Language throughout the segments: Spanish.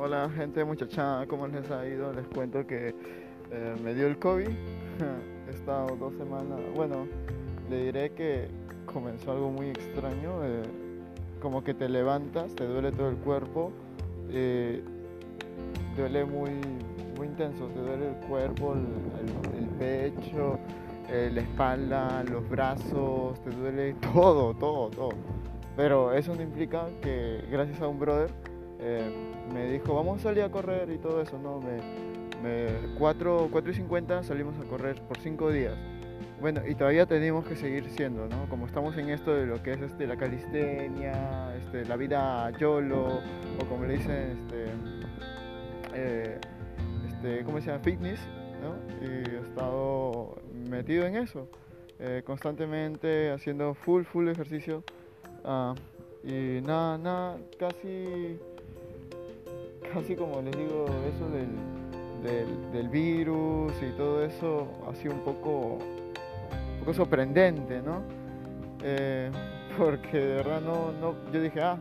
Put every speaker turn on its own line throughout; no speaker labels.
Hola gente muchacha, ¿cómo les ha ido? Les cuento que eh, me dio el COVID. He estado dos semanas, bueno, le diré que comenzó algo muy extraño, eh, como que te levantas, te duele todo el cuerpo, eh, duele muy, muy intenso, te duele el cuerpo, el, el pecho, la espalda, los brazos, te duele todo, todo, todo. Pero eso no implica que gracias a un brother eh, me dijo, vamos a salir a correr y todo eso, ¿no? Me, me 4, 4 y 50 salimos a correr por 5 días. Bueno, y todavía tenemos que seguir siendo, ¿no? Como estamos en esto de lo que es este, la calistenia, este, la vida YOLO, o como le dicen, este, eh, este, ¿cómo se llama? Fitness, ¿no? Y he estado metido en eso, eh, constantemente haciendo full, full ejercicio. Uh, y nada, nada, casi casi como les digo, eso del, del, virus y todo eso ha sido un poco, un poco sorprendente, ¿no? Eh, porque de verdad no, no, yo dije, ah,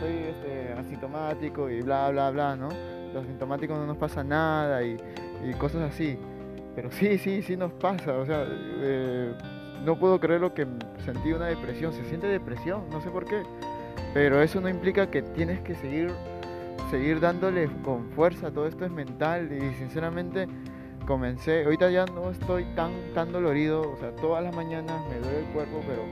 soy este, asintomático y bla, bla, bla, ¿no? Los asintomáticos no nos pasa nada y, y cosas así. Pero sí, sí, sí nos pasa, o sea, eh, no puedo creer lo que sentí una depresión, se siente depresión, no sé por qué. Pero eso no implica que tienes que seguir seguir dándole con fuerza, todo esto es mental y sinceramente comencé, ahorita ya no estoy tan, tan dolorido, o sea, todas las mañanas me duele el cuerpo, pero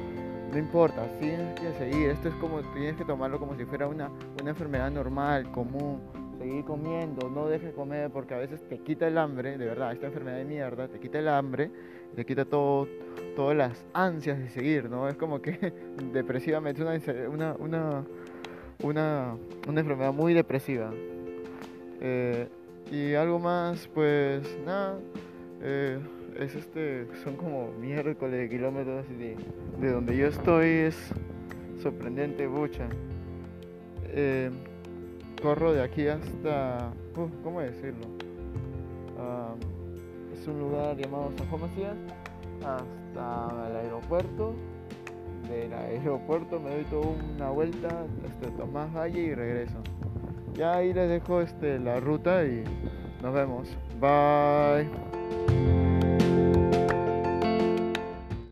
no importa, tienes que seguir, esto es como, tienes que tomarlo como si fuera una, una enfermedad normal, común, seguir comiendo, no dejes comer porque a veces te quita el hambre, de verdad, esta enfermedad de mierda, te quita el hambre, te quita todo, todas las ansias de seguir, ¿no? Es como que depresivamente una, una, una una, enfermedad muy depresiva. Eh, y algo más, pues nada, eh, es este, son como miércoles de kilómetros de, de donde yo estoy, es sorprendente, bucha. Eh, corro de aquí hasta, ¿cómo decirlo? Ah, es un lugar llamado San Juan Macías hasta el aeropuerto del aeropuerto me doy toda una vuelta este, Tomás Valle y regreso. Ya ahí les dejo este, la ruta y nos vemos. Bye.